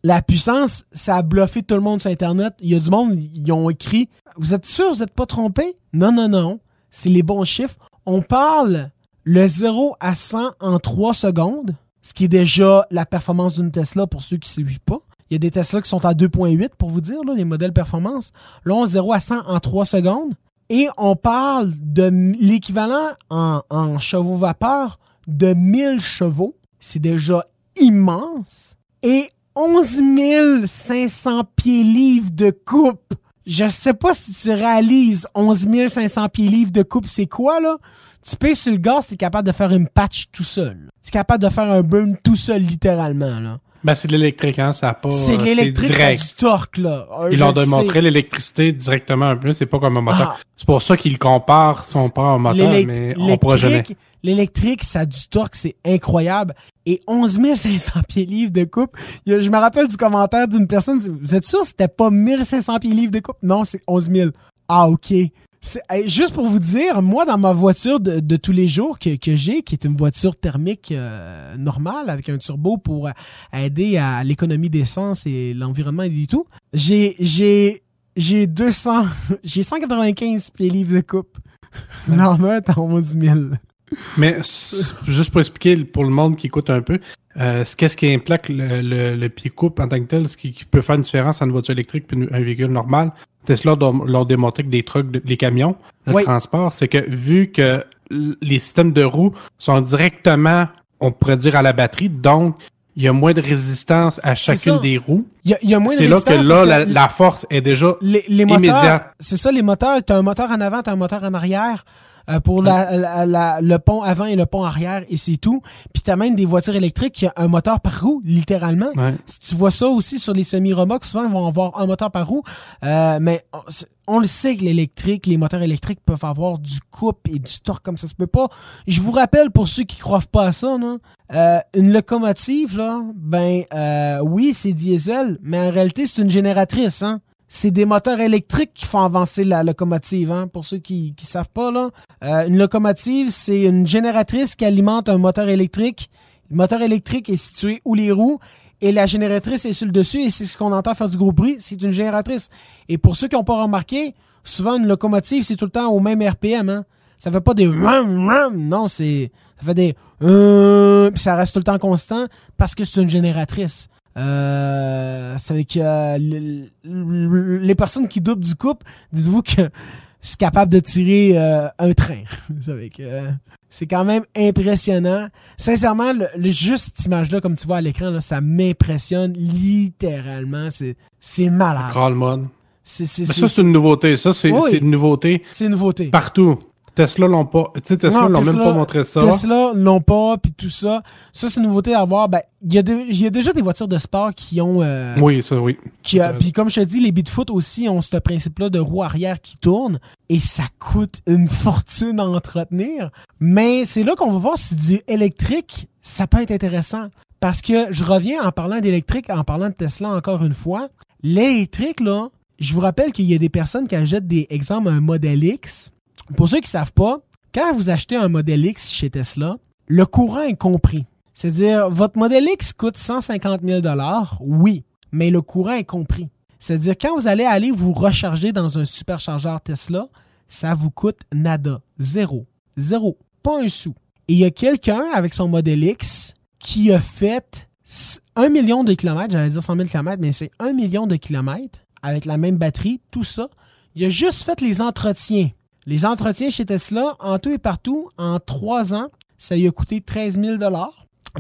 la puissance, ça a bluffé tout le monde sur Internet. Il y a du monde, ils ont écrit Vous êtes sûr, vous n'êtes pas trompé Non, non, non. C'est les bons chiffres. On parle le 0 à 100 en 3 secondes, ce qui est déjà la performance d'une Tesla pour ceux qui ne suivent pas. Il y a des Tesla qui sont à 2.8 pour vous dire, là, les modèles performance. Là, on 0 à 100 en 3 secondes. Et on parle de l'équivalent en, chevaux vapeur de 1000 chevaux. C'est déjà immense. Et 11 500 pieds livres de coupe. Je sais pas si tu réalises 11 500 pieds livres de coupe, c'est quoi là? Tu payes sur le gaz, tu es capable de faire une patch tout seul. Tu es capable de faire un burn tout seul, littéralement. Là. Ben, c'est de l'électrique, hein, ça a pas. C'est de l'électrique, c'est du torque, là. Ils ont démontré l'électricité directement un peu, c'est pas comme un moteur. Ah. C'est pour ça qu'ils comparent son pas un moteur, mais on pourra jamais. L'électrique, ça a du torque, c'est incroyable. Et 11 500 pieds livres de coupe. Je me rappelle du commentaire d'une personne, vous êtes sûr que c'était pas 1500 pieds livres de coupe? Non, c'est 11 000. Ah, ok juste pour vous dire, moi, dans ma voiture de, tous les jours que, j'ai, qui est une voiture thermique euh, normale avec un turbo pour euh, aider à l'économie d'essence et l'environnement et tout, j'ai j'ai j'ai 200 (laughs) j'ai 195 pieds livres de coupe. Normalement, t'as 11 000. Mais juste pour expliquer pour le monde qui écoute un peu, euh, qu'est-ce qui implique le, le, pied coupe en tant que tel, ce qui, peut faire une différence entre une voiture électrique et un véhicule normal? Tesla l'ont démontré que des trucks, les camions, le transport, c'est que vu que les systèmes de roues sont directement, on pourrait dire, à la batterie, donc il y a moins de résistance à chacune des roues. Il y a, moins de résistance. C'est là que là, la, force est déjà les, les immédiate. C'est ça, les moteurs. Tu as un moteur en avant, tu as un moteur en arrière. Euh, pour la, le pont avant et le pont arrière et c'est tout. Puis tu as même des voitures électriques qui ont un moteur par roue, littéralement. Si tu vois ça aussi sur les semi-remorques, souvent ils vont avoir un moteur par roue. Euh, mais on, le sait que l'électrique, les moteurs électriques peuvent avoir du coupe et du torque comme ça se peut pas. Je vous rappelle pour ceux qui croient pas à ça, euh, une locomotive, là, ben oui, c'est diesel, mais en réalité, c'est une génératrice. Hein? C'est des moteurs électriques qui font avancer la locomotive. Hein, pour ceux qui ne savent pas, là. Euh, une locomotive, c'est une génératrice qui alimente un moteur électrique. Le moteur électrique est situé où les roues et la génératrice est sur le dessus et c'est ce qu'on entend faire du gros bruit, c'est une génératrice. Et pour ceux qui n'ont pas remarqué, souvent une locomotive, c'est tout le temps au même RPM. Hein. Ça fait pas des non, c'est ça fait des euh, ça reste tout le temps constant parce que c'est une génératrice. Euh, c'est euh, les personnes qui doublent du couple, dites-vous que c'est capable de tirer euh, un train. (laughs) c'est quand même impressionnant. Sincèrement, le, juste cette image-là, comme tu vois à l'écran, ça m'impressionne littéralement. C'est, c'est malade. C'est, ça, c'est une nouveauté. Ça, c'est, une nouveauté. C'est une nouveauté. Partout. Tesla l'ont pas. Tu sais, Tesla l'ont même pas montré ça. Tesla l'ont pas, puis tout ça. Ça, c'est une nouveauté à voir. Ben, il y, a déjà des voitures de sport qui ont. Euh, oui, ça, oui. Puis comme je te dis, les Bitfoot aussi ont ce principe-là de roue arrière qui tourne, et ça coûte une (laughs) fortune à entretenir. Mais c'est là qu'on va voir si du électrique, ça peut être intéressant. Parce que je reviens en parlant d'électrique, en parlant de Tesla encore une fois. L'électrique, là, je vous rappelle qu'il y a des personnes qui achètent des exemples un modèle X pour ceux qui ne savent pas, quand vous achetez un modèle X chez Tesla, le courant est compris. C'est-à-dire, votre modèle X coûte 150 000 oui, mais le courant est compris. C'est-à-dire, quand vous allez aller vous recharger dans un superchargeur Tesla, ça vous coûte nada. Zéro. Zéro. Pas un sou. Et il y a quelqu'un avec son modèle X qui a fait un million de kilomètres, j'allais dire 100 000 kilomètres, mais c'est un million de kilomètres avec la même batterie, tout ça. Il a juste fait les entretiens. Les entretiens chez Tesla, en tout et partout, en trois ans, ça lui a coûté 13 000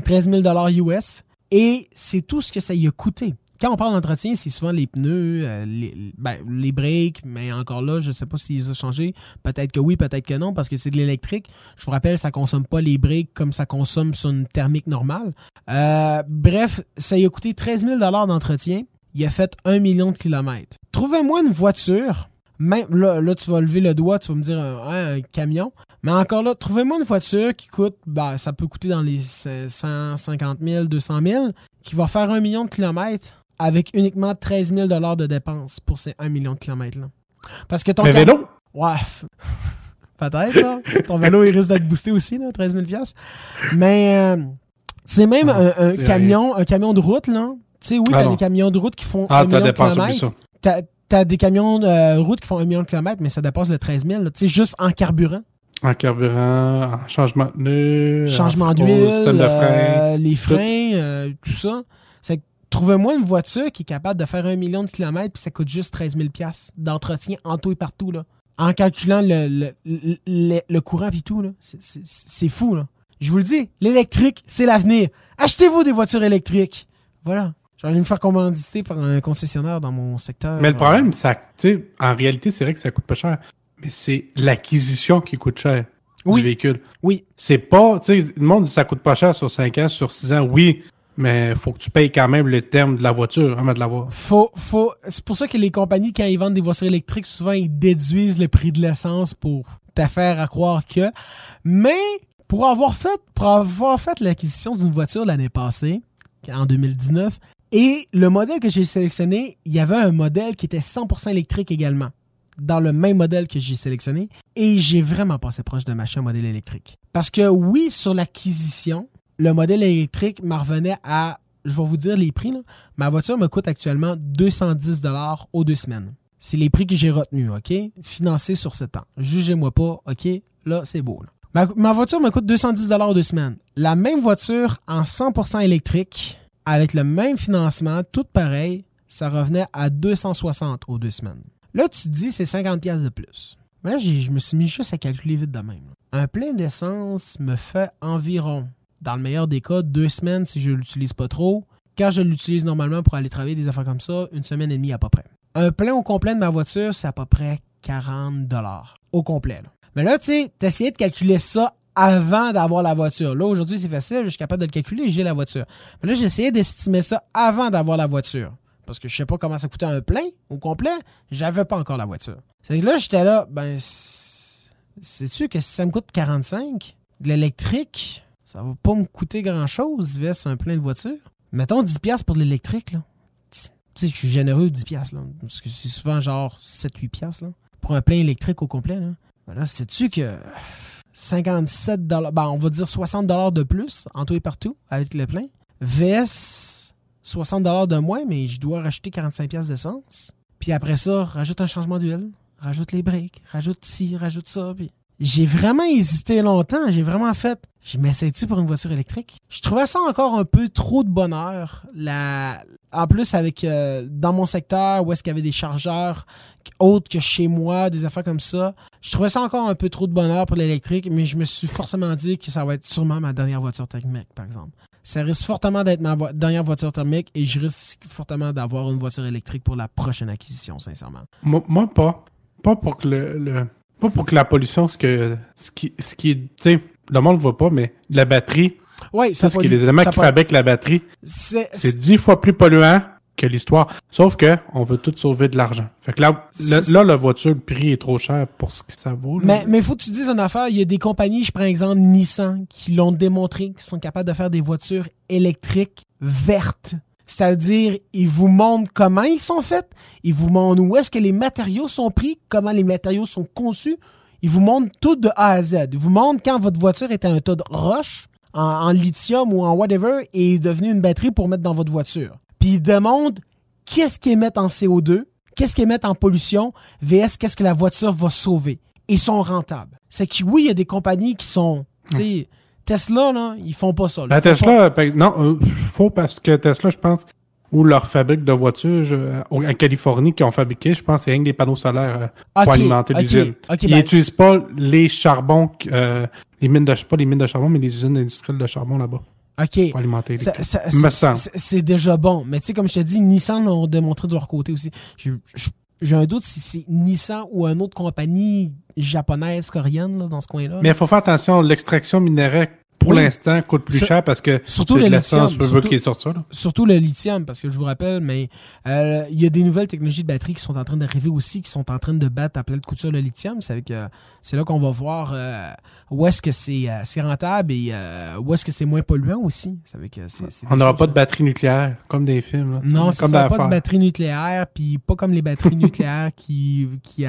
13 000 US. Et c'est tout ce que ça lui a coûté. Quand on parle d'entretien, c'est souvent les pneus, euh, les, ben, breaks, mais encore là, je ne sais pas s'ils ont changé. Peut-être que oui, peut-être que non, parce que c'est de l'électrique. Je vous rappelle, ça ne consomme pas les breaks comme ça consomme sur une thermique normale. Euh, bref, ça lui a coûté 13 000 d'entretien. Il a fait 1 million de kilomètres. Trouvez-moi une voiture même là, tu vas lever le doigt, tu vas me dire un, camion. Mais encore là, trouvez-moi une voiture qui coûte, bah, ça peut coûter dans les 150 000, 200 000, qui va faire un million de kilomètres avec uniquement 13 000 de dépenses pour ces 1 million de kilomètres-là. Parce que ton. Mais vélo? Ouais. (laughs) Peut-être, là. Ton vélo, il risque d'être boosté aussi, là, 13 000 Mais, euh, c'est même un, camion, un camion de route, là. Tu sais, oui, t'as des camions de route qui font ah, un million de kilomètres t'as des camions de route qui font un million de kilomètres, mais ça dépasse le 13 000. Tu sais, juste en carburant. En carburant, en changement de pneus, changement d'huile, euh, les freins, euh, tout ça. C'est trouvez-moi une voiture qui est capable de faire un million de kilomètres puis ça coûte juste 13 000 d'entretien en tout et partout là. En calculant le, le, courant et tout là, c'est fou là. Je vous le dis, l'électrique, c'est l'avenir. Achetez-vous des voitures électriques. Voilà. J'aurais me faire commanditer par un concessionnaire dans mon secteur. Mais le problème, ça, en réalité, c'est vrai que ça coûte pas cher. Mais c'est l'acquisition qui coûte cher du véhicule. Oui. C'est pas, tu sais, le monde dit ça coûte pas cher sur 5 ans, sur 6 ans. Oui, mais faut que tu payes quand même le terme de la voiture avant de l'avoir. Faut, faut, c'est pour ça que les compagnies, quand ils vendent des voitures électriques, souvent ils déduisent le prix de l'essence pour t'affaire à croire que. Mais pour avoir fait, pour avoir fait l'acquisition d'une voiture l'année passée, en 2019, et le modèle que j'ai sélectionné, il y avait un modèle qui était 100% électrique également, dans le même modèle que j'ai sélectionné. Et j'ai vraiment passé proche de m'acheter un modèle électrique. Parce que oui, sur l'acquisition, le modèle électrique me revenait à, je vais vous dire les prix, ma voiture me coûte actuellement 210 aux deux semaines. C'est les prix que j'ai retenus, OK? Financés sur ce temps. Jugez-moi pas, OK? Là, c'est beau. Ma, ma, voiture me coûte 210 aux deux semaines. La même voiture en 100% électrique, avec le même financement, tout pareil, ça revenait à 260 aux deux semaines. Là, tu te dis, c'est 50 pièces de plus. Mais là, je me suis mis juste à calculer vite de même. Un plein d'essence me fait environ, dans le meilleur des cas, deux semaines si je l'utilise pas trop. Quand je l'utilise normalement pour aller travailler des affaires comme ça, une semaine et demie à peu près. Un plein au complet de ma voiture, c'est à peu près 40 dollars au complet. Mais là, tu sais, essayé de calculer ça avant d'avoir la voiture. Là, aujourd'hui, c'est facile, je suis capable de le calculer, j'ai la voiture. Mais là, j'ai essayé d'estimer ça avant d'avoir la voiture. Parce que je sais pas comment ça coûtait un plein au complet, j'avais pas encore la voiture. C'est que là, j'étais là, ben, c'est sûr que si ça me coûte 45, de l'électrique, ça va pas me coûter grand-chose versus un plein de voiture. Mettons 10$ pour de l'électrique, là. Tu sais, je suis généreux, 10$, là. Parce que c'est souvent genre 7-8$, là. Pour un plein électrique au complet, là. Ben là, sais-tu que 57 dollars, ben, on va dire 60 dollars de plus en tout et partout avec le plein. VS 60 dollars de moins, mais je dois racheter 45 pièces d'essence. Puis après ça, rajoute un changement d'huile, rajoute les breaks, rajoute ci, rajoute ça. Puis j'ai vraiment hésité longtemps. J'ai vraiment fait. Je m'essaie-tu pour une voiture électrique? Je trouvais ça encore un peu trop de bonheur. La... En plus, avec euh, dans mon secteur où est-ce qu'il y avait des chargeurs autres que chez moi, des affaires comme ça, je trouvais ça encore un peu trop de bonheur pour l'électrique, mais je me suis forcément dit que ça va être sûrement ma dernière voiture thermique, par exemple. Ça risque fortement d'être ma dernière voiture thermique et je risque fortement d'avoir une voiture électrique pour la prochaine acquisition, sincèrement. Moi, pas. Pas pour que le, pas pour que la pollution, ce que ce qui, ce qui est, le monde ne voit pas, mais la batterie, oui, ça ce qui est les éléments qui fabriquent la batterie, c'est dix fois plus polluant que l'histoire. Sauf que on veut tout sauver de l'argent. Fait que là, là, la voiture, le prix est trop cher pour ce que ça vaut. Mais Mais il faut que tu dises une affaire. Il y a des compagnies, je prends exemple Nissan, qui l'ont démontré, qui sont capables de faire des voitures électriques vertes. C'est-à-dire, ils vous montrent comment ils sont faits, ils vous montrent où est-ce que les matériaux sont pris, comment les matériaux sont conçus. Ils vous montrent tout de A à Z. Ils vous montrent quand votre voiture était un tas de roche, en, lithium ou en whatever, et est devenue une batterie pour mettre dans votre voiture. Puis ils demandent qu'est-ce qu'ils émettent en CO2, qu'est-ce qu'ils émettent en pollution, vs qu'est-ce que la voiture va sauver. Ils sont rentables. C'est que oui, il y a des compagnies qui sont, tu sais, Tesla, là, ils font pas ça. Ben, Tesla, ben, non, euh, faut parce que Tesla, je pense, ou leur fabrique de voitures en Californie qui ont fabriqué, je pense, c'est rien que des panneaux solaires euh, pour alimenter l'usine. ils ben, n'utilisent pas les charbons, euh, les mines de pas les mines de charbon, mais les usines industrielles de charbon là-bas. OK. Pour alimenter C'est déjà bon. Mais tu sais, comme je te dis, Nissan l'ont démontré de leur côté aussi. J'ai un doute si c'est Nissan ou une autre compagnie japonaise, coréenne, dans ce coin-là. Mais il faut faire attention, l'extraction minéraire pour l'instant, coûte plus cher parce que surtout le lithium. Surtout, qui est surtout le lithium, parce que je vous rappelle, mais euh, il y a des nouvelles technologies de batterie qui sont en train d'arriver aussi, qui sont en train de battre à pleine couture le lithium. C'est c'est là qu'on va voir euh, où est-ce que c'est euh, rentable et où est-ce que c'est moins polluant aussi. On n'aura pas de batterie nucléaire, comme des films. Non, c'est pas de batterie nucléaire, puis pas comme les batteries (laughs) nucléaires qui, qui,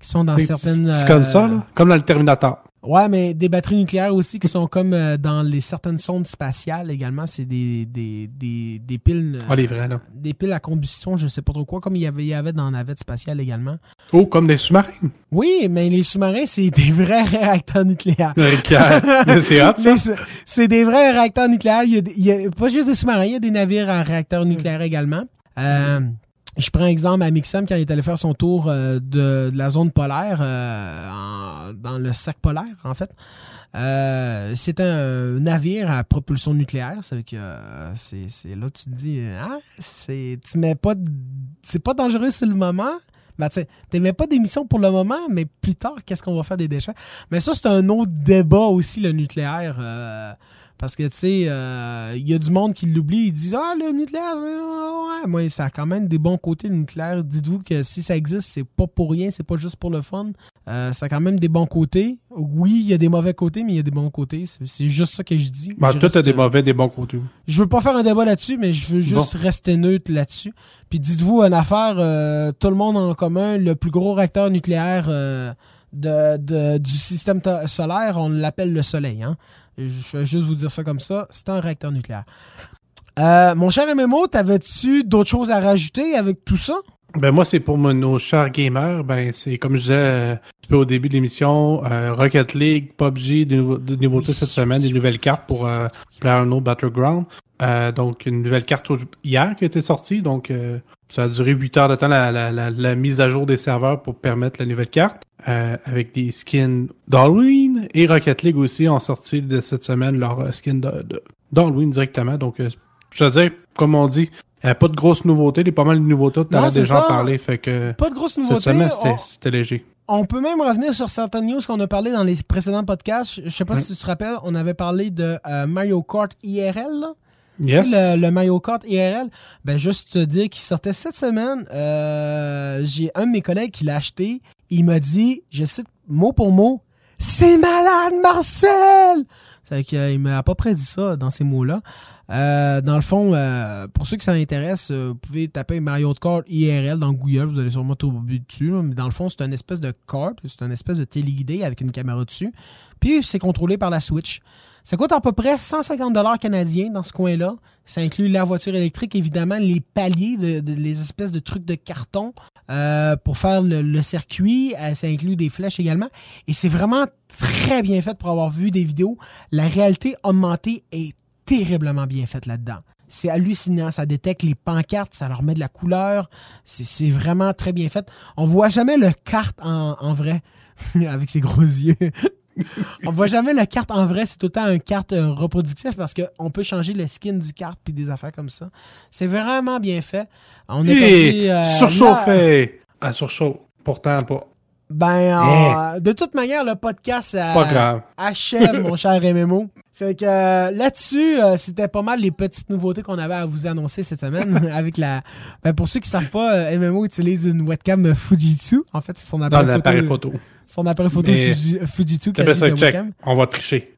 qui sont dans certaines... C'est comme ça, là? comme dans le Terminator. Ouais, mais des batteries nucléaires aussi qui sont comme euh, dans les certaines sondes spatiales également. C'est des, des, des, des piles. ah, les vrais, là. Des piles à combustion, je sais pas trop quoi, comme il y avait, il y avait dans la navette spatiale également. Oh, comme des sous-marins. Oui, mais les sous-marins, c'est des vrais réacteurs nucléaires. c'est hot, ça. (laughs) C'est des vrais réacteurs nucléaires. Il y, a, pas juste des sous-marins, il y a des navires à réacteurs nucléaires également. Euh, je prends exemple à Mixam quand il est allé faire son tour euh, de, la zone polaire, euh, dans le sac polaire, en fait. Euh, c'est un navire à propulsion nucléaire. C'est que c'est là tu te dis, ah, c'est tu mets pas, c'est pas dangereux sur le moment. Ben, tu mets pas d'émission pour le moment, mais plus tard, qu'est-ce qu'on va faire des déchets? Mais ça, c'est un autre débat aussi, le nucléaire. Parce que, tu sais, il euh, y a du monde qui l'oublie. Ils disent Ah, le nucléaire, ouais, moi, ça a quand même des bons côtés, le nucléaire. Dites-vous que si ça existe, c'est pas pour rien, c'est pas juste pour le fun. Euh, ça a quand même des bons côtés. Oui, il y a des mauvais côtés, mais il y a des bons côtés. C'est juste ça que je dis. Bah, toi, t'as des mauvais, des bons côtés. Je veux pas faire un débat là-dessus, mais je veux juste rester neutre là-dessus. Puis dites-vous une affaire, euh, tout le monde en commun, le plus gros réacteur nucléaire de, du système solaire, on l'appelle le Soleil. Hein? Je vais juste vous dire ça comme ça. C'est un réacteur nucléaire. Euh, mon cher MMO, t'avais-tu d'autres choses à rajouter avec tout ça? Ben moi, c'est pour nos chers gamers. Ben c'est comme je disais euh, un peu au début de l'émission, euh, Rocket League, PUBG, des, nouveautés cette semaine, des nouvelles cartes pour euh, PlayerUnknown Battleground. donc une nouvelle carte hier qui a été sortie. Donc ça a duré 8 heures de temps la, la, la, mise à jour des serveurs pour permettre la nouvelle carte. avec des skins d'Halloween et Rocket League aussi ont sorti de cette semaine leur skin d'Halloween directement. Donc je veux dire, comme on dit, a pas de grosses nouveautés. Il y a pas mal de nouveautés. Tu as déjà parlé. Fait que pas de grosses nouveautés. Cette semaine, c'était léger. On peut même revenir sur certaines news qu'on a parlé dans les précédents podcasts. Je sais pas si tu te rappelles, on avait parlé de euh, Mario Kart IRL. Yes. Le, Mario Kart IRL. Ben, juste te dire qu'il sortait cette semaine. Euh, j'ai un de mes collègues qui l'a acheté. Il m'a dit, je cite mot pour mot, c'est malade, Marcel! C'est qu'il m'a à peu près dit ça dans ces mots-là. Euh, dans le fond, euh, pour ceux qui s'en intéressent, euh, vous pouvez taper Mario Kart IRL dans Google, vous allez sûrement trouver dessus. mais dans le fond, c'est une espèce de kart, c'est une espèce de téléguidé avec une caméra dessus. Puis c'est contrôlé par la Switch. Ça coûte à peu près 150 dollars canadiens dans ce coin-là. Ça inclut la voiture électrique, évidemment, les paliers, de, les espèces de trucs de carton pour faire le, circuit. Ça inclut des flèches également. Et c'est vraiment très bien fait pour avoir vu des vidéos. La réalité augmentée est terriblement bien faite là-dedans. C'est hallucinant, ça détecte les pancartes, ça leur met de la couleur. C'est vraiment très bien fait. On voit jamais le carte en, en vrai, (laughs) avec ses gros yeux. (laughs) on voit jamais la carte en vrai, c'est tout le temps une carte euh, reproductive parce qu'on peut changer le skin du carte puis des affaires comme ça. C'est vraiment bien fait. On est euh, surchauffé. Ah, surchauffe. Pourtant pas. Ben, eh. de toute manière, le podcast euh, achève, mon (laughs) cher MMO. C'est que là-dessus, c'était pas mal les petites nouveautés qu'on avait à vous annoncer cette semaine. (laughs) avec la. Ben, pour ceux qui savent pas, MMO utilise une webcam Fujitsu. En fait, c'est son appareil photo son appareil photo Fujitsu. On va tricher.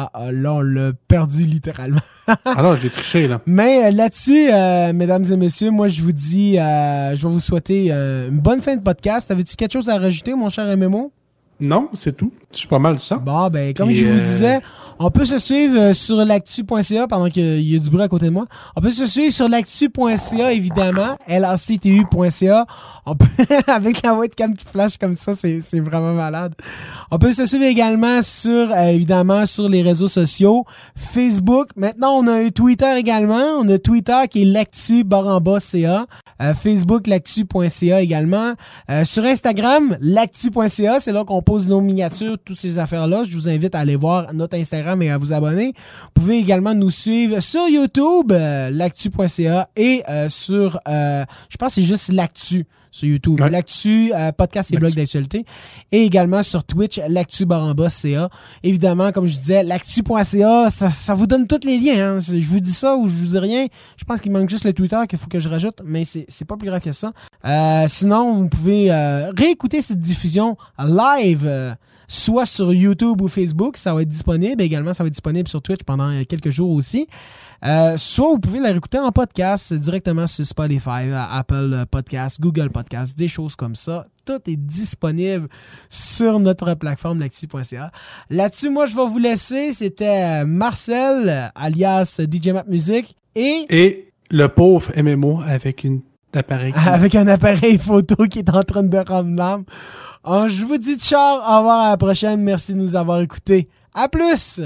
Ah, ah, là, on l'a perdu littéralement. (laughs) ah non, j'ai triché, là. Mais euh, là-dessus, euh, mesdames et messieurs, moi, je vous dis, euh, je vais vous souhaiter une bonne fin de podcast. Avais-tu quelque chose à rajouter, mon cher MMO? Non, c'est tout. Je suis pas mal ça. Bon, ben, comme je vous disais, on peut se suivre euh, sur l'actu.ca pendant qu'il y a du bruit à côté de moi. On peut se suivre sur l'actu.ca, évidemment, lactu.ca. On peut, (laughs) avec la webcam qui flash comme ça, c'est vraiment malade. On peut se suivre également sur, euh, évidemment, sur les réseaux sociaux. Facebook. Maintenant, on a un Twitter également. On a Twitter qui est l'actu baramba.ca. Euh, Facebook, l'actu.ca également. sur Instagram, l'actu.ca. C'est là qu'on pose nos miniatures, toutes ces affaires-là. Je vous invite à aller voir notre Instagram et à vous abonner. Vous pouvez également nous suivre sur YouTube, euh, l'actu.ca et euh, sur, euh, je pense que c'est juste l'actu sur YouTube. L'actu, podcast et blog d'actualité. Et également sur Twitch, l'actu CA. Évidemment, comme je disais, l'actu.ca, ça, ça vous donne tous les liens. Hein. Je vous dis ça ou je vous dis rien. Je pense qu'il manque juste le Twitter qu'il faut que je rajoute, mais c'est pas plus grave que ça. sinon, vous pouvez réécouter cette diffusion live soit sur YouTube ou Facebook, ça va être disponible. Également, ça va être disponible sur Twitch pendant quelques jours aussi. Euh, soit vous pouvez la réécouter en podcast directement sur Spotify, Apple Podcast, Google Podcast, des choses comme ça. Tout est disponible sur notre plateforme lactu.ca. Là-dessus, moi, je vais vous laisser. C'était Marcel, alias DJ Map Music, et... Et le pauvre MMO avec une (laughs) Avec un appareil photo qui est en train de rendre l'âme. je vous dis ciao, au revoir à la prochaine. Merci de nous avoir écoutés. À plus!